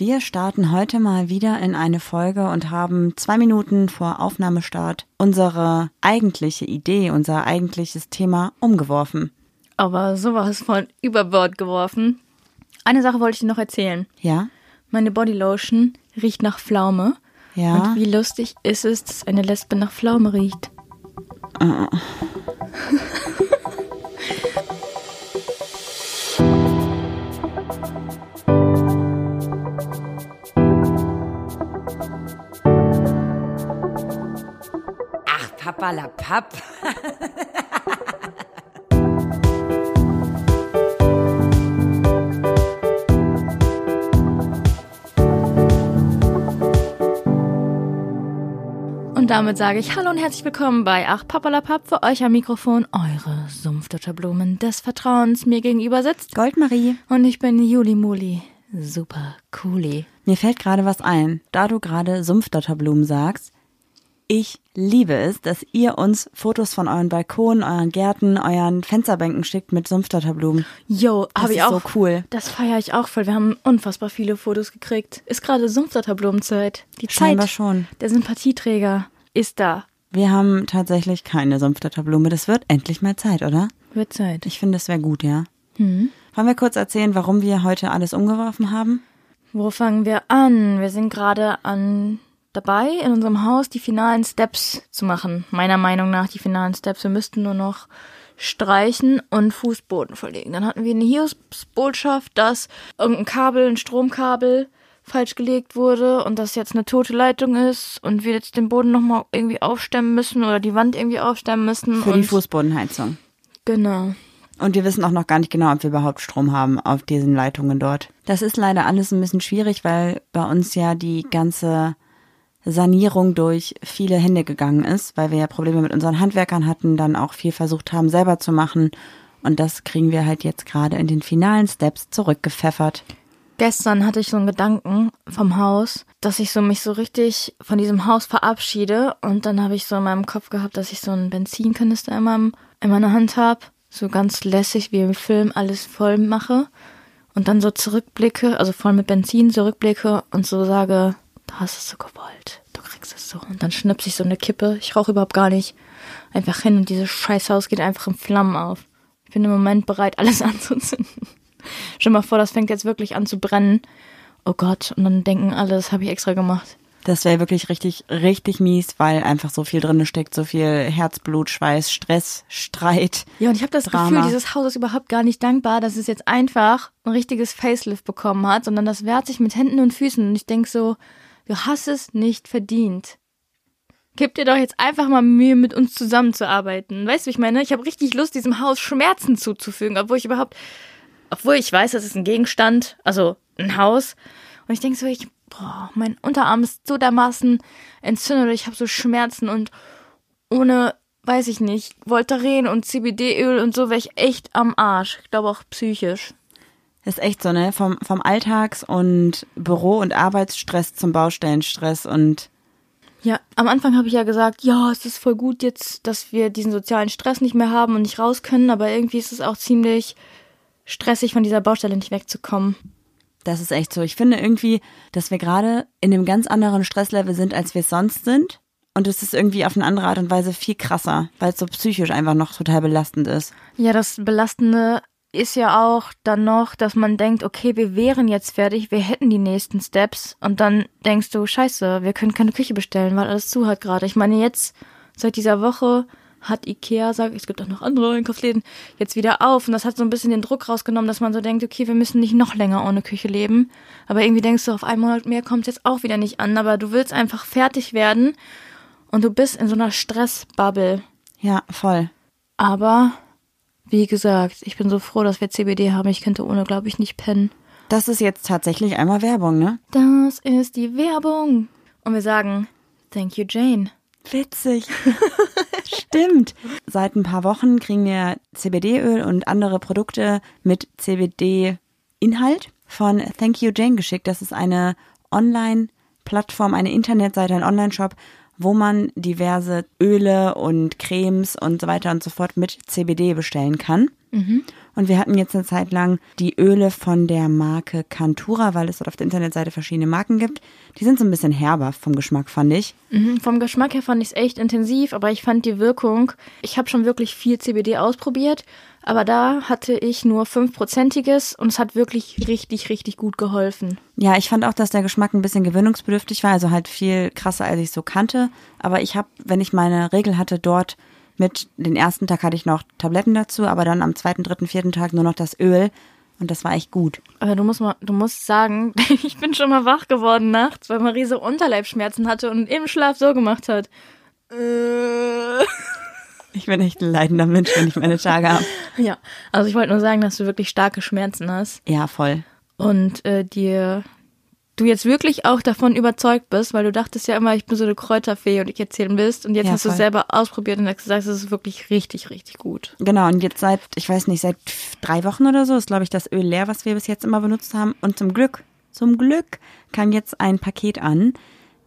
Wir starten heute mal wieder in eine Folge und haben zwei Minuten vor Aufnahmestart unsere eigentliche Idee, unser eigentliches Thema umgeworfen. Aber sowas von über Bord geworfen. Eine Sache wollte ich dir noch erzählen. Ja? Meine Bodylotion riecht nach Pflaume. Ja. Und wie lustig ist es, dass eine Lesbe nach Pflaume riecht. Ach, Papa la Papp. Und damit sage ich Hallo und herzlich willkommen bei Ach Papalapap für euch am Mikrofon eure Sumpfdotterblumen des Vertrauens mir gegenüber sitzt. Goldmarie. Und ich bin Juli Muli. Super cooli. Mir fällt gerade was ein, da du gerade Sumpfdotterblumen sagst. Ich liebe es, dass ihr uns Fotos von euren Balkonen, euren Gärten, euren Fensterbänken schickt mit Sumpfdotterblumen. Yo, Das habe ich ist auch. so cool. Das feiere ich auch voll. Wir haben unfassbar viele Fotos gekriegt. Ist gerade Sumpfdotterblumenzeit. Die Scheinbar Zeit schon. der Sympathieträger ist da. Wir haben tatsächlich keine Sumpfdotterblume. Das wird endlich mal Zeit, oder? Wird Zeit. Ich finde, das wäre gut, ja. Hm. Wollen wir kurz erzählen, warum wir heute alles umgeworfen haben? Wo fangen wir an? Wir sind gerade an dabei, in unserem Haus die finalen Steps zu machen. Meiner Meinung nach die finalen Steps. Wir müssten nur noch streichen und Fußboden verlegen. Dann hatten wir eine Hiobsbotschaft, dass irgendein Kabel, ein Stromkabel falsch gelegt wurde und das jetzt eine tote Leitung ist und wir jetzt den Boden nochmal irgendwie aufstemmen müssen oder die Wand irgendwie aufstemmen müssen. Für und die Fußbodenheizung. Genau. Und wir wissen auch noch gar nicht genau, ob wir überhaupt Strom haben auf diesen Leitungen dort. Das ist leider alles ein bisschen schwierig, weil bei uns ja die ganze Sanierung durch viele Hände gegangen ist, weil wir ja Probleme mit unseren Handwerkern hatten, dann auch viel versucht haben, selber zu machen. Und das kriegen wir halt jetzt gerade in den finalen Steps zurückgepfeffert. Gestern hatte ich so einen Gedanken vom Haus, dass ich so mich so richtig von diesem Haus verabschiede und dann habe ich so in meinem Kopf gehabt, dass ich so einen Benzinkanister in, meinem, in meiner Hand habe, so ganz lässig wie im Film alles voll mache und dann so zurückblicke, also voll mit Benzin zurückblicke und so sage, du hast es so gewollt, du kriegst es so und dann schnipse ich so eine Kippe, ich rauche überhaupt gar nicht, einfach hin und dieses Scheißhaus geht einfach in Flammen auf. Ich bin im Moment bereit, alles anzuzünden. Stell mal vor, das fängt jetzt wirklich an zu brennen. Oh Gott, und dann denken alle, das habe ich extra gemacht. Das wäre wirklich richtig, richtig mies, weil einfach so viel drinne steckt, so viel Herzblut, Schweiß, Stress, Streit. Ja, und ich habe das Drama. Gefühl, dieses Haus ist überhaupt gar nicht dankbar, dass es jetzt einfach ein richtiges Facelift bekommen hat, sondern das wehrt sich mit Händen und Füßen. Und ich denk so, du hast es nicht verdient. Gib dir doch jetzt einfach mal Mühe, mit uns zusammenzuarbeiten. Weißt du, wie ich meine? Ich habe richtig Lust, diesem Haus Schmerzen zuzufügen, obwohl ich überhaupt, obwohl ich weiß, das ist ein Gegenstand, also ein Haus. Und ich denk so, ich, boah, mein Unterarm ist so dermaßen entzündet, ich habe so Schmerzen und ohne, weiß ich nicht, Voltaren und CBD-Öl und so wäre ich echt am Arsch. Ich glaube auch psychisch. Das ist echt so, ne? Vom, vom Alltags- und Büro- und Arbeitsstress zum Baustellenstress und Ja, am Anfang habe ich ja gesagt, ja, es ist voll gut jetzt, dass wir diesen sozialen Stress nicht mehr haben und nicht raus können, aber irgendwie ist es auch ziemlich stressig, von dieser Baustelle nicht wegzukommen. das ist echt so. Ich finde irgendwie, dass wir gerade in einem ganz anderen Stresslevel sind, als wir es sonst sind. Und es ist irgendwie auf eine andere Art und Weise viel krasser, weil es so psychisch einfach noch total belastend ist. Ja, das Belastende ist ja auch dann noch, dass man denkt, okay, wir wären jetzt fertig, wir hätten die nächsten Steps und dann denkst du, scheiße, wir können keine Küche bestellen, weil alles zu hat gerade. Ich meine, jetzt, seit dieser Woche hat Ikea, sag es gibt auch noch andere Einkaufsläden, jetzt wieder auf und das hat so ein bisschen den Druck rausgenommen, dass man so denkt, okay, wir müssen nicht noch länger ohne Küche leben. Aber irgendwie denkst du, auf einen Monat mehr kommt jetzt auch wieder nicht an, aber du willst einfach fertig werden und du bist in so einer Stressbubble. Ja, voll. Aber wie gesagt, ich bin so froh, dass wir CBD haben. Ich könnte ohne, glaube ich, nicht pennen. Das ist jetzt tatsächlich einmal Werbung, ne? Das ist die Werbung. Und wir sagen, thank you, Jane. Witzig. Stimmt. Seit ein paar Wochen kriegen wir CBD-Öl und andere Produkte mit CBD-Inhalt von Thank You Jane geschickt. Das ist eine Online-Plattform, eine Internetseite, ein Online-Shop, wo man diverse Öle und Cremes und so weiter und so fort mit CBD bestellen kann. Und wir hatten jetzt eine Zeit lang die Öle von der Marke Cantura, weil es dort auf der Internetseite verschiedene Marken gibt. Die sind so ein bisschen herber vom Geschmack, fand ich. Mhm, vom Geschmack her fand ich es echt intensiv, aber ich fand die Wirkung, ich habe schon wirklich viel CBD ausprobiert, aber da hatte ich nur 5%iges und es hat wirklich richtig, richtig gut geholfen. Ja, ich fand auch, dass der Geschmack ein bisschen gewöhnungsbedürftig war, also halt viel krasser, als ich so kannte. Aber ich habe, wenn ich meine Regel hatte, dort mit, den ersten Tag hatte ich noch Tabletten dazu, aber dann am zweiten, dritten, vierten Tag nur noch das Öl. Und das war echt gut. Aber du musst mal, du musst sagen, ich bin schon mal wach geworden nachts, weil Marie so Unterleibschmerzen hatte und im Schlaf so gemacht hat. Äh. Ich bin echt ein leidender Mensch, wenn ich meine Tage habe. Ja, also ich wollte nur sagen, dass du wirklich starke Schmerzen hast Ja, voll. und äh, dir du jetzt wirklich auch davon überzeugt bist, weil du dachtest ja immer, ich bin so eine Kräuterfee und ich erzählen willst und jetzt Ja, hast du es selber ausprobiert und hast gesagt, es ist wirklich richtig, richtig gut. Genau, und jetzt seit, ich weiß nicht, seit drei Wochen oder so ist, glaube ich, das Öl leer, was wir bis jetzt immer benutzt haben. Und zum Glück, zum Glück kam jetzt ein Paket an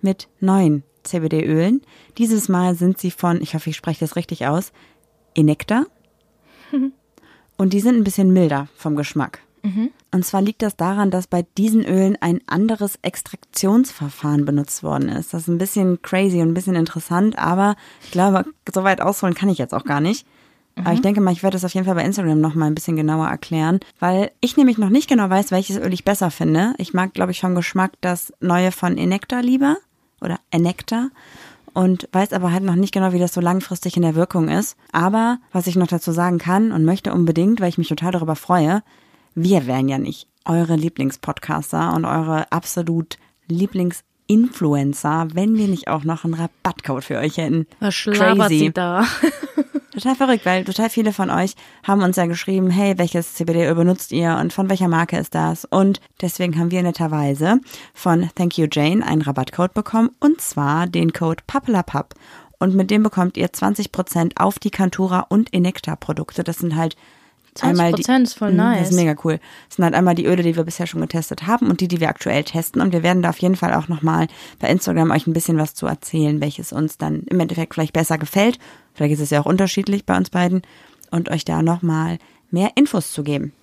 mit neuen CBD-Ölen. Dieses Mal sind sie von, ich hoffe, ich spreche das richtig aus, Enekta. Und die sind ein bisschen milder vom Geschmack. Und zwar liegt das daran, dass bei diesen Ölen ein anderes Extraktionsverfahren benutzt worden ist. Das ist ein bisschen crazy und ein bisschen interessant, aber ich glaube, so weit ausholen kann ich jetzt auch gar nicht. Aber ich denke mal, ich werde das auf jeden Fall bei Instagram noch mal ein bisschen genauer erklären, weil ich nämlich noch nicht genau weiß, welches Öl ich besser finde. Ich mag, glaube ich, vom Geschmack das neue von Enekta lieber oder Enekta und weiß aber halt noch nicht genau, wie das so langfristig in der Wirkung ist. Aber was ich noch dazu sagen kann und möchte unbedingt, weil ich mich total darüber freue, wir wären ja nicht eure Lieblingspodcaster und eure absolut Lieblingsinfluencer, wenn wir nicht auch noch einen Rabattcode für euch hätten. Was schlabert Crazy. sie da? Total verrückt, weil total viele von euch haben uns ja geschrieben, hey, welches CBD-Öl benutzt ihr und von welcher Marke ist das? Und deswegen haben wir netterweise von Thank You Jane einen Rabattcode bekommen und zwar den Code PAPPELAPAP. Und mit dem bekommt ihr 20% auf die Cantura und Enekta Produkte. Das sind halt einmal die, 20% ist voll nice. Das ist mega cool. Das sind halt einmal die Öle, die wir bisher schon getestet haben und die, die wir aktuell testen. Und wir werden da auf jeden Fall auch nochmal bei Instagram euch ein bisschen was zu erzählen, welches uns dann im Endeffekt vielleicht besser gefällt. Vielleicht ist es ja auch unterschiedlich bei uns beiden. Und euch da nochmal mehr Infos zu geben.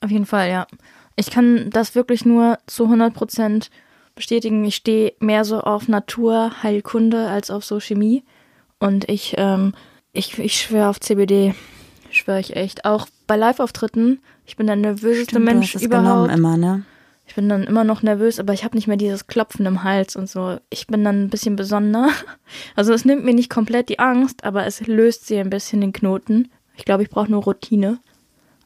Auf jeden Fall, ja. Ich kann das wirklich nur zu 100% bestätigen. Ich stehe mehr so auf Natur, Heilkunde als auf so Chemie. Und ich, ähm, ich, ich schwöre auf CBD. Schwöre ich echt. Auch bei Live-Auftritten. Ich bin der nervöseste Stimmt, du Mensch hast es genommen überhaupt. immer, ne? Ich bin dann immer noch nervös, aber ich habe nicht mehr dieses Klopfen im Hals und so. Ich bin dann ein bisschen besonderer. Also es nimmt mir nicht komplett die Angst, aber es löst sie ein bisschen den Knoten. Ich glaube, ich brauche nur Routine.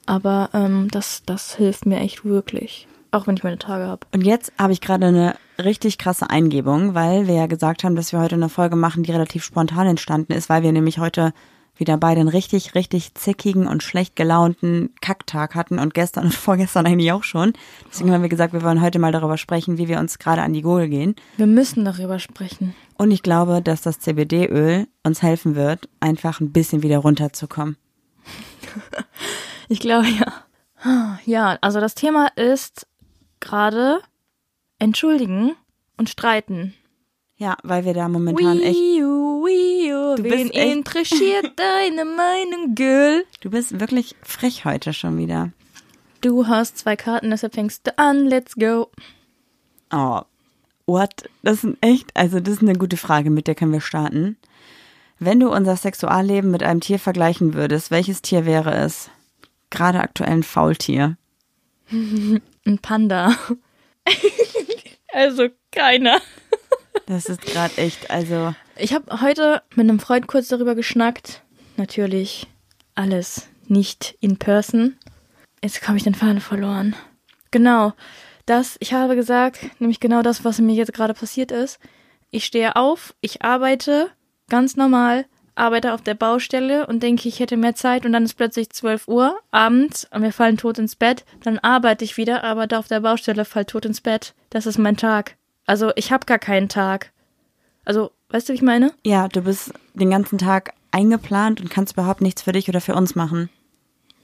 Aber ähm, das, das hilft mir echt wirklich. Auch wenn ich meine Tage habe. Und jetzt habe ich gerade eine richtig krasse Eingebung, weil wir ja gesagt haben, dass wir heute eine Folge machen, die relativ spontan entstanden ist, weil wir nämlich heute wieder beide einen richtig, richtig zickigen und schlecht gelaunten Kacktag hatten und gestern und vorgestern eigentlich auch schon. Deswegen haben wir gesagt, wir wollen heute mal darüber sprechen, wie wir uns gerade an die Gurgel gehen. Wir müssen darüber sprechen. Und ich glaube, dass das CBD-Öl uns helfen wird, einfach ein bisschen wieder runterzukommen. Ich glaube ja. Ja, also das Thema ist gerade entschuldigen und streiten. Ja, weil wir da momentan echt, Wiu, Du wen interessiert deine Meinung, Girl? du bist wirklich frech heute schon wieder. Du hast zwei Karten, deshalb fängst du an. Let's go. Oh, what? Das ist echt, also das ist eine gute Frage, mit der können wir starten. Wenn du unser Sexualleben mit einem Tier vergleichen würdest, welches Tier wäre es? Gerade aktuell ein Faultier. Ein Panda. also keiner. Das ist gerade echt, also Ich habe heute mit einem Freund kurz darüber geschnackt. Natürlich alles nicht in person. Jetzt habe ich den Faden verloren. Genau. Das, ich habe gesagt, nämlich genau das, was mir jetzt gerade passiert ist. Ich stehe auf, ich arbeite ganz normal, arbeite auf der Baustelle und denke, ich hätte mehr Zeit und dann ist plötzlich 12 Uhr abends und wir fallen tot ins Bett. Dann arbeite ich wieder, arbeite auf der Baustelle, fall tot ins Bett. Das ist mein Tag. Also ich habe gar keinen Tag. Also, weißt du, wie ich meine? ja, du bist den ganzen Tag eingeplant und kannst überhaupt nichts für dich oder für uns machen.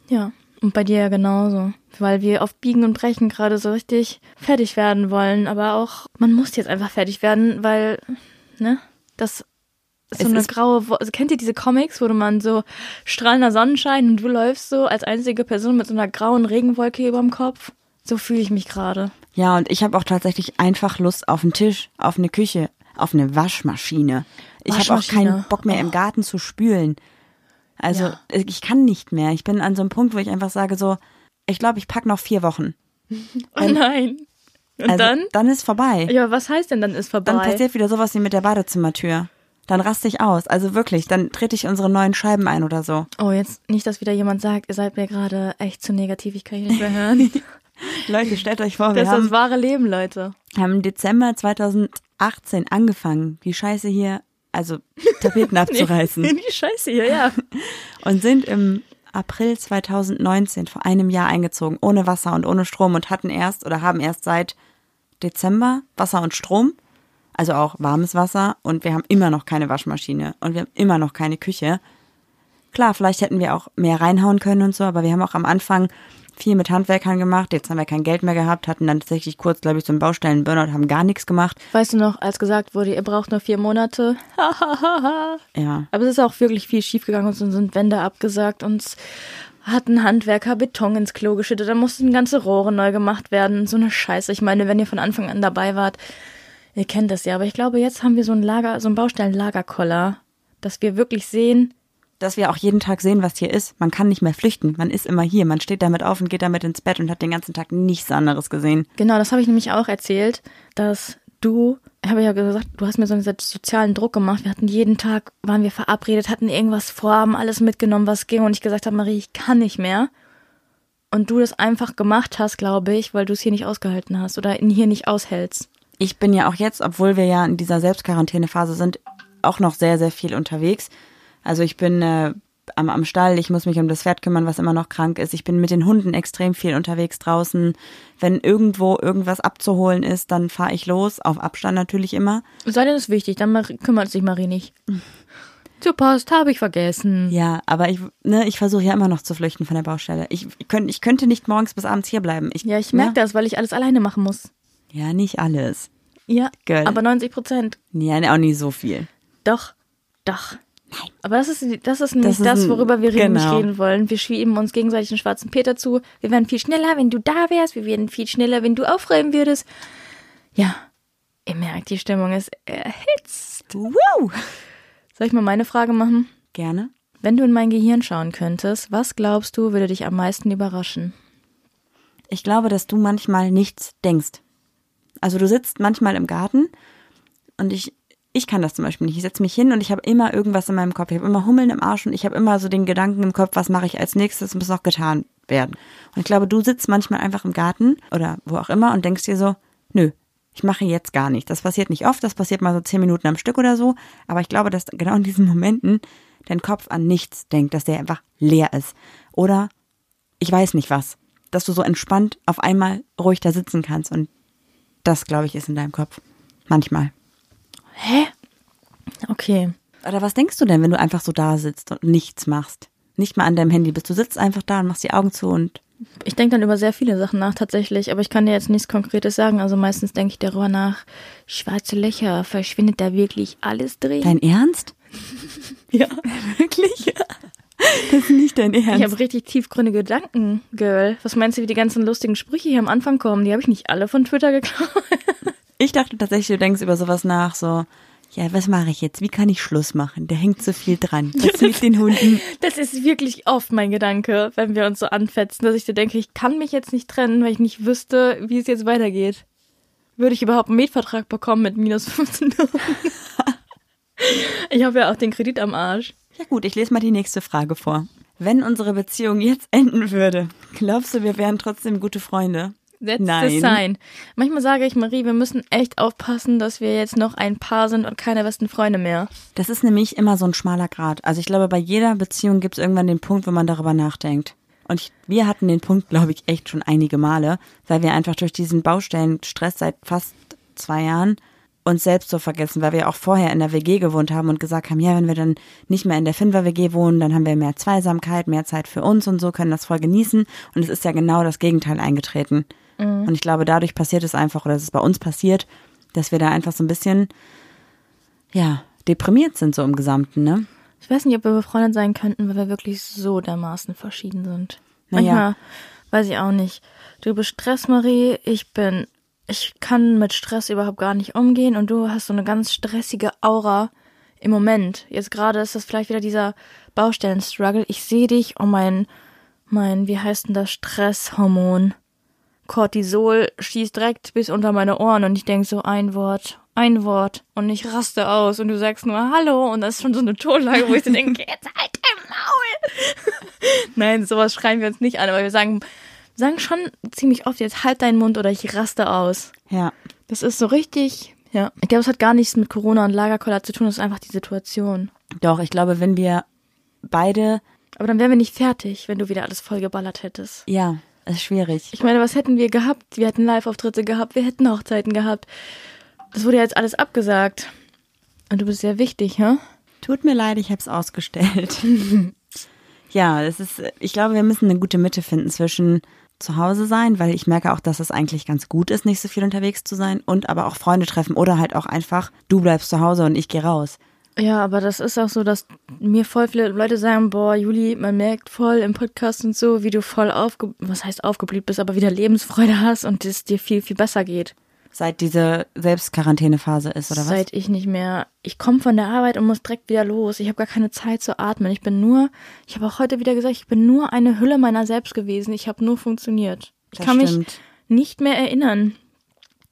Ja, und bei dir ja genauso. Weil wir auf Biegen und Brechen gerade so richtig fertig werden wollen. Aber auch, man muss jetzt einfach fertig werden, weil, ne, das so Es eine ist- graue, also kennt ihr diese Comics, wo man so strahlender Sonnenschein und du läufst so als einzige Person mit so einer grauen Regenwolke über dem Kopf? So fühle ich mich gerade. Ja, und ich habe auch tatsächlich einfach Lust auf einen Tisch, auf eine Küche, auf eine Waschmaschine. Ich habe auch keinen Bock mehr im Garten zu spülen. Also Ja. ich kann nicht mehr. Ich bin an so einem Punkt, wo ich einfach sage so, ich glaube, ich pack noch vier Wochen. Oh nein. Und also, dann? Dann ist vorbei. Ja, was heißt denn dann ist vorbei? Dann passiert wieder sowas wie mit der Badezimmertür. Dann raste ich aus. Also wirklich, dann trete ich unsere neuen Scheiben ein oder so. oh, jetzt nicht, dass wieder jemand sagt, ihr seid mir gerade echt zu negativ, ich kann hier nicht mehr hören. Leute, stellt euch vor, wir Das ist das haben, wahre Leben, Leute. haben im Dezember 2018 angefangen, die Scheiße hier, also Tapeten abzureißen. Die Scheiße hier, ja. und sind im April 2019 vor einem Jahr eingezogen, ohne Wasser und ohne Strom und hatten erst oder haben erst seit Dezember Wasser und Strom, also auch warmes Wasser und wir haben immer noch keine Waschmaschine und wir haben immer noch keine Küche. Klar, vielleicht hätten wir auch mehr reinhauen können und so, aber wir haben auch am Anfang viel mit Handwerkern gemacht. Jetzt haben wir kein Geld mehr gehabt, hatten dann tatsächlich kurz, glaube ich, so einen Baustellen-Burnout, haben gar nichts gemacht. Weißt du noch, als gesagt wurde, ihr braucht nur vier Monate? Ja, Aber es ist auch wirklich viel schiefgegangen. Uns sind Wände abgesagt, uns hat ein Handwerker Beton ins Klo geschüttet, da mussten ganze Rohre neu gemacht werden. So eine Scheiße. Ich meine, wenn ihr von Anfang an dabei wart, ihr kennt das ja. Aber ich glaube, jetzt haben wir so ein Lager, so ein Baustellen-Lagerkoller, dass wir wirklich sehen, dass wir auch jeden Tag sehen, was hier ist. Man kann nicht mehr flüchten. Man ist immer hier. Man steht damit auf und geht damit ins Bett und hat den ganzen Tag nichts anderes gesehen. Genau, das habe ich nämlich auch erzählt, dass du, ich habe ja gesagt, du hast mir so einen sozialen Druck gemacht. Wir hatten jeden Tag, waren wir verabredet, hatten irgendwas vor, haben alles mitgenommen, was ging. Und ich gesagt habe, Marie, ich kann nicht mehr. Und du das einfach gemacht hast, glaube ich, weil du es hier nicht ausgehalten hast oder ihn hier nicht aushältst. Ich bin ja auch jetzt, obwohl wir ja in dieser Selbstquarantänephase sind, auch noch sehr, sehr viel unterwegs. Also ich bin äh, am, am Stall, ich muss mich um das Pferd kümmern, was immer noch krank ist. Ich bin mit den Hunden extrem viel unterwegs draußen. Wenn irgendwo irgendwas abzuholen ist, dann fahre ich los, auf Abstand natürlich immer. Sei denn, das ist wichtig, dann kümmert sich Marie nicht. Zur Post habe ich vergessen. Ja, aber ich, ne, ich versuche ja immer noch zu flüchten von der Baustelle. Ich, ich, könnt, ich könnte nicht morgens bis abends hier bleiben. Ich, Ja, ich merke ne? das, weil ich alles alleine machen muss. Ja, nicht alles. Ja, Girl. aber 90 Prozent. Ja, auch nicht so viel. Doch, doch. Nein. Aber das ist, das ist nämlich Das das, worüber wir reden, nicht genau. reden wollen. Wir schieben uns gegenseitig den schwarzen Peter zu. Wir werden viel schneller, wenn du da wärst. Wir werden viel schneller, wenn du aufräumen würdest. Ja, ihr merkt, die Stimmung ist erhitzt. Wow. Soll ich mal meine Frage machen? Gerne. Wenn du in mein Gehirn schauen könntest, was glaubst du, würde dich am meisten überraschen? Ich glaube, dass du manchmal nichts denkst. Also du sitzt manchmal im Garten und ich, ich kann das zum Beispiel nicht. Ich setze mich hin und ich habe immer irgendwas in meinem Kopf. Ich habe immer Hummeln im Arsch und ich habe immer so den Gedanken im Kopf, was mache ich als nächstes, muss noch getan werden. Und ich glaube, du sitzt manchmal einfach im Garten oder wo auch immer und denkst dir so, nö, ich mache jetzt gar nichts. Das passiert nicht oft, das passiert mal so zehn Minuten am Stück oder so. Aber ich glaube, dass genau in diesen Momenten dein Kopf an nichts denkt, dass der einfach leer ist. Oder ich weiß nicht was. Dass du so entspannt auf einmal ruhig da sitzen kannst. Und das, glaube ich, ist in deinem Kopf. Manchmal. Hä? Okay. Oder was denkst du denn, wenn du einfach so da sitzt und nichts machst? Nicht mal an deinem Handy bist. Du sitzt einfach da und machst die Augen zu und Ich denke dann über sehr viele Sachen nach tatsächlich, aber ich kann dir jetzt nichts Konkretes sagen. Also meistens denke ich darüber nach, schwarze Löcher, verschwindet da wirklich alles drin? dein Ernst? ja. Wirklich? Das ist nicht dein Ich Ernst. habe richtig tiefgründige Gedanken, Girl. Was meinst du, wie die ganzen lustigen Sprüche hier am Anfang kommen? Die habe ich nicht alle von Twitter geklaut. Ich dachte tatsächlich, du denkst über sowas nach, so, ja, was mache ich jetzt? Wie kann ich Schluss machen? Da hängt so viel dran. Was mit den Hunden? Das ist wirklich oft mein Gedanke, wenn wir uns so anfetzen, dass ich dir denke, ich kann mich jetzt nicht trennen, weil ich nicht wüsste, wie es jetzt weitergeht. Würde ich überhaupt einen Mietvertrag bekommen mit minus 15 Euro? Ich habe ja auch den Kredit am Arsch. Ja gut, ich lese mal die nächste Frage vor. Wenn unsere Beziehung jetzt enden würde, glaubst du, wir wären trotzdem gute Freunde? That's Nein. the sign. Manchmal sage ich, Marie, wir müssen echt aufpassen, dass wir jetzt noch ein Paar sind und keine besten Freunde mehr. Das ist nämlich immer so ein schmaler Grad. Also ich glaube, bei jeder Beziehung gibt es irgendwann den Punkt, wo man darüber nachdenkt. Und ich, wir hatten den Punkt, glaube ich, echt schon einige Male, weil wir einfach durch diesen Baustellenstress seit fast zwei Jahren uns selbst so vergessen, weil wir auch vorher in der WG gewohnt haben und gesagt haben, ja, wenn wir dann nicht mehr in der Fünfer-WG wohnen, dann haben wir mehr Zweisamkeit, mehr Zeit für uns und so, können das voll genießen. Und es ist ja genau das Gegenteil eingetreten. Und ich glaube, dadurch passiert es einfach, oder es ist bei uns passiert, dass wir da einfach so ein bisschen, ja, deprimiert sind so im Gesamten, ne? Ich weiß nicht, ob wir befreundet sein könnten, weil wir wirklich so dermaßen verschieden sind. Naja. Manchmal weiß ich auch nicht. Du bist Stress, Marie, ich bin, ich kann mit Stress überhaupt gar nicht umgehen und du hast so eine ganz stressige Aura im Moment. Jetzt gerade ist das vielleicht wieder dieser Baustellen-Struggle. Ich sehe dich und mein, mein, wie heißt denn das, Stresshormon? Cortisol schießt direkt bis unter meine Ohren und ich denk so ein Wort, ein Wort und ich raste aus und du sagst nur Hallo und das ist schon so eine Tonlage, wo ich so denke, jetzt halt dein Maul. Nein, sowas schreien wir uns nicht an, aber wir sagen, sagen schon ziemlich oft jetzt halt deinen Mund oder ich raste aus. Ja. Das ist so richtig, ja. Ich glaube, es hat gar nichts mit Corona und Lagerkoller zu tun, das ist einfach die Situation. Doch, ich glaube, wenn wir beide, Aber dann wären wir nicht fertig, wenn du wieder alles vollgeballert hättest. ja, ist schwierig. Ich meine, was hätten wir gehabt? Wir hätten Live-Auftritte gehabt, wir hätten Hochzeiten gehabt. Das wurde ja jetzt alles abgesagt. Und du bist sehr wichtig, hä? Tut mir leid, ich hab's ausgestellt. ja, es ist, ich glaube, wir müssen eine gute Mitte finden zwischen zu Hause sein, weil ich merke auch, dass es eigentlich ganz gut ist, nicht so viel unterwegs zu sein und aber auch Freunde treffen oder halt auch einfach, du bleibst zu Hause und ich gehe raus. Ja, aber das ist auch so, dass mir voll viele Leute sagen, boah, Juli, man merkt voll im Podcast und so, wie du voll aufge, was heißt aufgeblüht bist, aber wieder Lebensfreude hast und es dir viel, viel besser geht. Seit diese Selbstquarantänephase ist, oder was? Seit ich nicht mehr, ich komme von der Arbeit und muss direkt wieder los. Ich habe gar keine Zeit zu atmen. Ich bin nur, ich habe auch heute wieder gesagt, ich bin nur eine Hülle meiner selbst gewesen. Ich habe nur funktioniert. Ich Das kann mich stimmt. nicht mehr erinnern,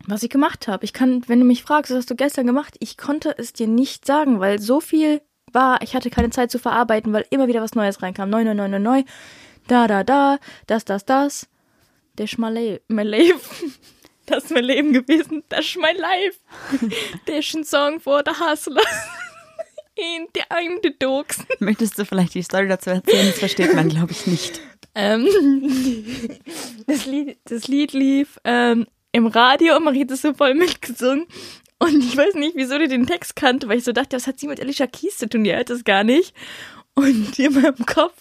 was ich gemacht habe. Ich kann, wenn du mich fragst, was hast du gestern gemacht, ich konnte es dir nicht sagen, weil so viel war, ich hatte keine Zeit zu verarbeiten, weil immer wieder was Neues reinkam. Neu, neu, neu, neu, neu. Da, da, da, das, das, das. Das ist mein Le- mein Leben. Das ist mein Leben gewesen. Das ist mein Life. Das ist ein Song for the Hustler. In the Underdogs. Möchtest du vielleicht die Story dazu erzählen? Das versteht man, glaube ich, nicht. Ähm, das, Lied, das Lied lief ähm, im Radio und Marie hat es so voll mitgesungen. Und ich weiß nicht, wieso die den Text kannte, weil ich so dachte, was hat sie mit Alicia Keys zu tun? Die hört das gar nicht. Und in meinem Kopf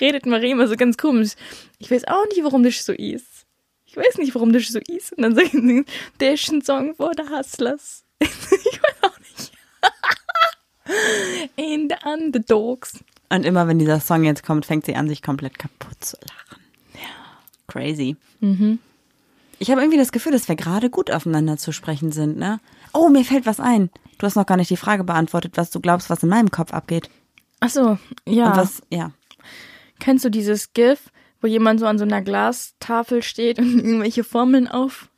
redet Marie immer so ganz komisch. Ich weiß auch nicht, warum das so ist. Ich weiß nicht, warum das so ist. Und dann sagen sie, der ist ein Song for the Hustlers. ich weiß auch nicht. In the Underdogs. Und immer wenn dieser Song jetzt kommt, fängt sie an, sich komplett kaputt zu lachen. Ja. Crazy. Mhm. Ich habe irgendwie das Gefühl, dass wir gerade gut aufeinander zu sprechen sind, ne? Oh, mir fällt was ein. Du hast noch gar nicht die Frage beantwortet, was du glaubst, was in meinem Kopf abgeht. Ach so, ja. Und was, ja. Kennst du dieses GIF, wo jemand so an so einer Glastafel steht und irgendwelche Formeln auf,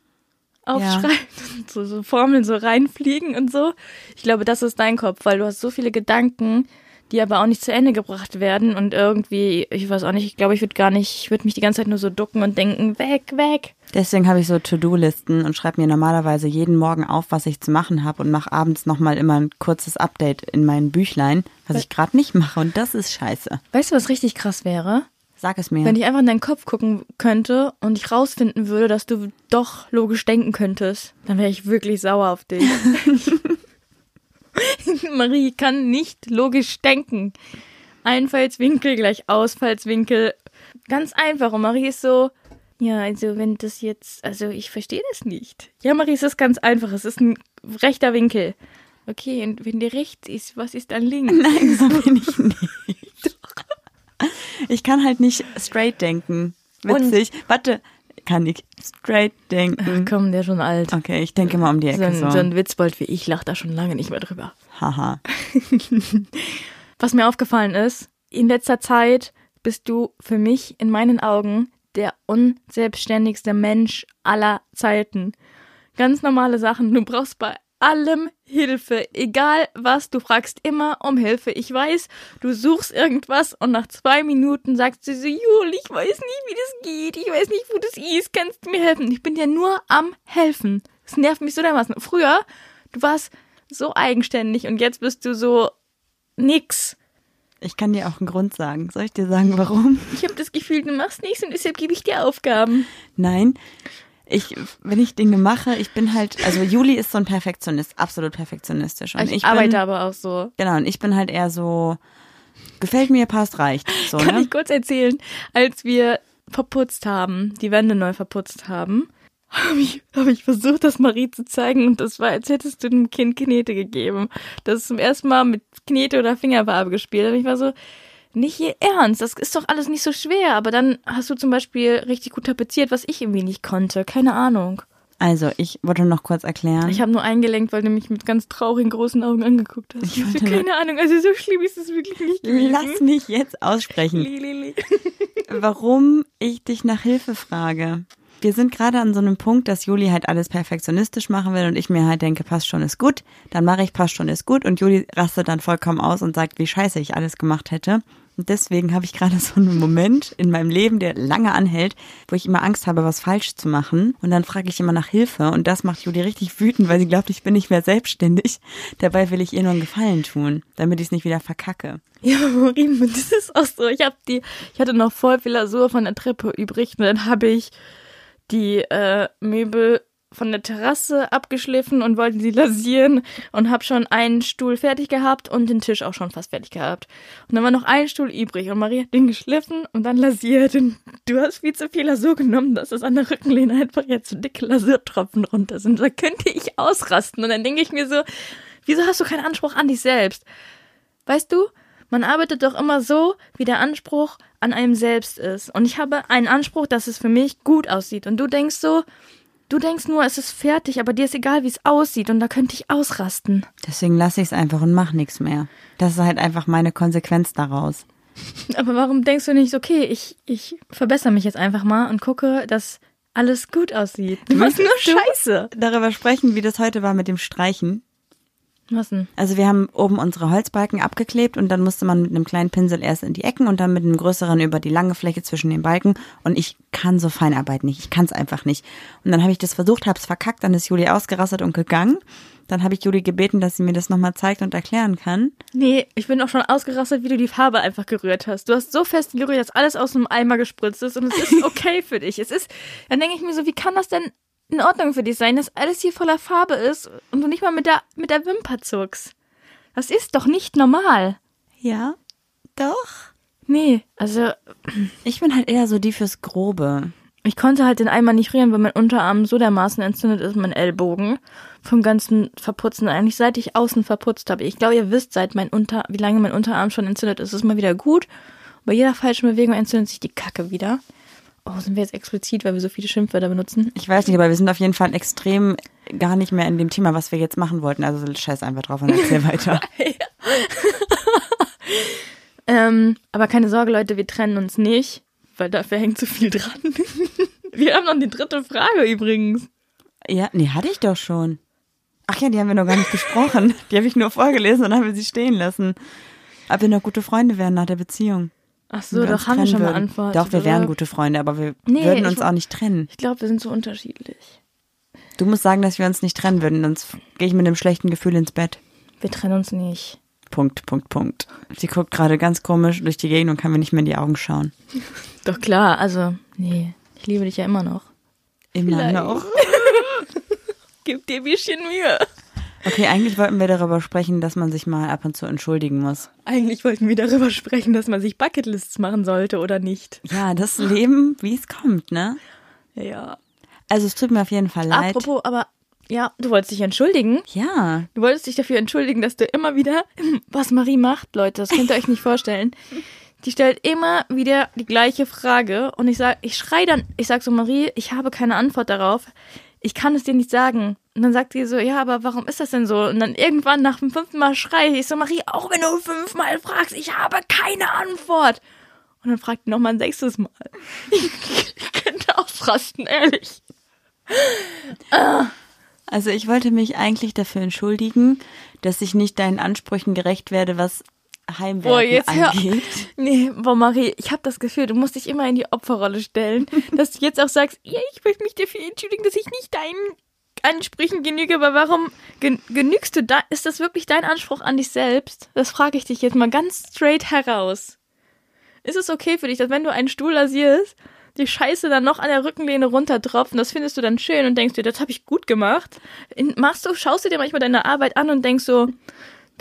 aufschreibt und so, so Formeln so reinfliegen und so? Ich glaube, das ist dein Kopf, weil du hast so viele Gedanken, die aber auch nicht zu Ende gebracht werden und irgendwie, ich weiß auch nicht, ich glaube, ich würde gar nicht, ich würde mich die ganze Zeit nur so ducken und denken, weg, weg. Deswegen habe ich so To-Do-Listen und schreibe mir normalerweise jeden Morgen auf, was ich zu machen habe und mache abends nochmal immer ein kurzes Update in mein Büchlein, was ich gerade nicht mache und das ist scheiße. Weißt du, was richtig krass wäre? Sag es mir. Wenn ich einfach in deinen Kopf gucken könnte und ich rausfinden würde, dass du doch logisch denken könntest, dann wäre ich wirklich sauer auf dich. Marie kann nicht logisch denken. Einfallswinkel gleich Ausfallswinkel. Ganz einfach. Und Marie ist so, ja, also wenn das jetzt, also ich verstehe das nicht. Ja, Marie, es ist ganz einfach. Es ist ein rechter Okay, und wenn der rechts ist, was ist dann links? Nein, so bin ich nicht. Ich kann halt nicht straight denken. Witzig. Warte, kann ich straight denken? Ach komm, der ist schon alt. Okay, ich denke mal um die So Ecke ein, so. so ein Witzbold wie ich lacht da schon lange nicht mehr drüber. Haha. Was mir aufgefallen ist, in letzter Zeit bist du für mich in meinen Augen der unselbstständigste Mensch aller Zeiten. Ganz normale Sachen. Du brauchst bei allem Hilfe. Egal was, du fragst immer um Hilfe. Ich weiß, du suchst irgendwas und nach zwei Minuten sagst du so, Jul, ich weiß nicht, wie das geht. Ich weiß nicht, wo das ist. Kannst du mir helfen? Ich bin dir nur am helfen. Das nervt mich so dermaßen. Früher, du warst so eigenständig und jetzt bist du so nix. Ich kann dir auch einen Grund sagen. Soll ich dir sagen, warum? Ich habe das Gefühl, du machst nichts und deshalb gebe ich dir Aufgaben. Nein. Ich, wenn ich Dinge mache, ich bin halt, also Juli ist so ein Perfektionist, absolut perfektionistisch. Und ich, ich arbeite bin, aber auch so. Genau, und ich bin halt eher so, gefällt mir, passt, reicht. So, Kann ne? ich kurz erzählen, als wir verputzt haben, die Wände neu verputzt haben, habe ich, hab ich versucht, das Marie zu zeigen und das war, als hättest du dem Kind Knete gegeben. Das ist zum ersten Mal mit Knete oder Fingerfarbe gespielt. Und ich war so, nicht ihr Ernst, das ist doch alles nicht so schwer. Aber dann hast du zum Beispiel richtig gut tapeziert, was ich irgendwie nicht konnte. Keine Ahnung. Also, ich wollte noch kurz erklären. Ich habe nur eingelenkt, weil du mich mit ganz traurigen großen Augen angeguckt hast. Ich Ich keine Ahnung, also so schlimm ist es wirklich nicht gewesen. Lass mich jetzt aussprechen, Li, li, li. warum ich dich nach Hilfe frage. Wir sind gerade an so einem Punkt, dass Juli halt alles perfektionistisch machen will und ich mir halt denke, passt schon ist gut. Dann mache ich, passt schon ist gut und Juli rastet dann vollkommen aus und sagt, wie scheiße ich alles gemacht hätte. Und deswegen habe ich gerade so einen Moment in meinem Leben, der lange anhält, wo ich immer Angst habe, was falsch zu machen. Und dann frage ich immer nach Hilfe. Und das macht Juli richtig wütend, weil sie glaubt, ich bin nicht mehr selbstständig. Dabei will ich ihr nur einen Gefallen tun, damit ich es nicht wieder verkacke. Ja, Marie, das ist auch so. Ich habe die, ich hatte noch voll viel Lasur von der Treppe übrig und dann habe ich die äh, Möbel von der Terrasse abgeschliffen und wollte sie lasieren und habe schon einen Stuhl fertig gehabt und den Tisch auch schon fast fertig gehabt. Und dann war noch ein Stuhl übrig und Marie hat den geschliffen und dann lasiert und du hast viel zu viel Lasur genommen, dass es an der Rückenlehne einfach jetzt so dicke Lasurtropfen runter sind. Da könnte ich ausrasten und dann denke ich mir so, wieso hast du keinen Anspruch an dich selbst? Weißt du, man arbeitet doch immer so, wie der Anspruch an einem selbst ist. Und ich habe einen Anspruch, dass es für mich gut aussieht. Und du denkst so, du denkst nur, es ist fertig, aber dir ist egal, wie es aussieht. Und da könnte ich ausrasten. Deswegen lasse ich es einfach und mache nichts mehr. Das ist halt einfach meine Konsequenz daraus. Aber warum denkst du nicht, okay, ich, ich verbessere mich jetzt einfach mal und gucke, dass alles gut aussieht? Du machst nur Scheiße. Darüber sprechen, wie das heute war mit dem Streichen. Was denn? Also wir haben oben unsere Holzbalken abgeklebt und dann musste man mit einem kleinen Pinsel erst in die Ecken und dann mit einem größeren über die lange Fläche zwischen den Balken. Und ich kann so Feinarbeit nicht. Ich kann es einfach nicht. Und dann habe ich das versucht, habe es verkackt, dann ist Juli ausgerastet und gegangen. Dann habe ich Juli gebeten, dass sie mir das nochmal zeigt und erklären kann. Nee, ich bin auch schon ausgerastet, wie du die Farbe einfach gerührt hast. Du hast so fest gerührt, dass alles aus einem Eimer gespritzt ist und es ist okay für dich. Es ist, dann denke ich mir so, wie kann das denn in Ordnung für dich sein, dass alles hier voller Farbe ist und du nicht mal mit der, mit der Wimper zuckst? Das ist doch nicht normal. Ja, doch. Nee, also Ich bin halt eher so die fürs Grobe. ich konnte halt den Eimer nicht rühren, weil mein Unterarm so dermaßen entzündet ist, mein Ellbogen, vom ganzen Verputzen. Eigentlich seit ich außen verputzt habe. Ich glaube, ihr wisst, seit mein Unter, wie lange mein Unterarm schon entzündet ist, ist es mal wieder gut. Bei jeder falschen Bewegung entzündet sich die Kacke wieder. Oh, sind wir jetzt explizit, weil wir so viele Schimpfwörter benutzen? Ich weiß nicht, aber wir sind auf jeden Fall extrem gar nicht mehr in dem Thema, was wir jetzt machen wollten. Also scheiß einfach drauf und erzähl weiter. Ähm, aber keine Sorge, Leute, wir trennen uns nicht, weil dafür hängt zu viel dran. wir haben noch die dritte Frage übrigens. Ja, nee, hatte ich doch schon. Ach ja, die haben wir noch gar nicht besprochen. Die habe ich nur vorgelesen und haben wir sie stehen lassen. Ob wir noch gute Freunde wären nach der Beziehung. Ach so, doch haben wir schon würden. beantwortet. Doch, wir wären gute Freunde, aber wir Nee, würden ich uns wo- auch nicht trennen. Ich glaube, wir sind so unterschiedlich. Du musst sagen, dass wir uns nicht trennen würden, sonst gehe ich mit einem schlechten Gefühl ins Bett. Wir trennen uns nicht. Punkt, Punkt, Punkt. Sie guckt gerade ganz komisch durch die Gegend und kann mir nicht mehr in die Augen schauen. Doch klar, also, nee, ich liebe dich ja immer noch. Immer Vielleicht. noch. Gib dir ein bisschen Mühe. Okay, eigentlich wollten wir darüber sprechen, dass man sich mal ab und zu entschuldigen muss. Eigentlich wollten wir darüber sprechen, dass man sich Bucketlists machen sollte oder nicht. Ja, das Leben, wie es kommt, ne? Ja. Also es tut mir auf jeden Fall leid. Apropos, aber ja, du wolltest dich entschuldigen. Ja, Du wolltest dich dafür entschuldigen, dass du immer wieder, was Marie macht, Leute, das könnt ihr euch nicht vorstellen. Die stellt immer wieder die gleiche Frage und ich sag, ich schrei dann, ich sag so, Marie, ich habe keine Antwort darauf. Ich kann es dir nicht sagen. Und dann sagt sie so, ja, aber warum ist das denn so? Und dann irgendwann nach dem fünften Mal schrei ich so, Marie, auch wenn du fünfmal fragst, ich habe keine Antwort. Und dann fragt die noch mal ein sechstes Mal. Ich könnte ausrasten, ehrlich. also ich wollte mich eigentlich dafür entschuldigen, dass ich nicht deinen Ansprüchen gerecht werde, was Heimwerken Boah, jetzt hör. angeht. Nee, boah, Marie, ich habe das Gefühl, du musst dich immer in die Opferrolle stellen, dass du jetzt auch sagst, ja, ich möchte mich dafür entschuldigen, dass ich nicht deinen Ansprüchen genüge, aber warum gen genügst du da? Ist das wirklich dein Anspruch an dich selbst? Das frage ich dich jetzt mal ganz straight heraus. Ist es okay für dich, dass wenn du einen Stuhl lasierst, die Scheiße dann noch an der Rückenlehne runtertropft und das findest du dann schön und denkst dir, das habe ich gut gemacht? Machst du, schaust du dir manchmal deine Arbeit an und denkst so,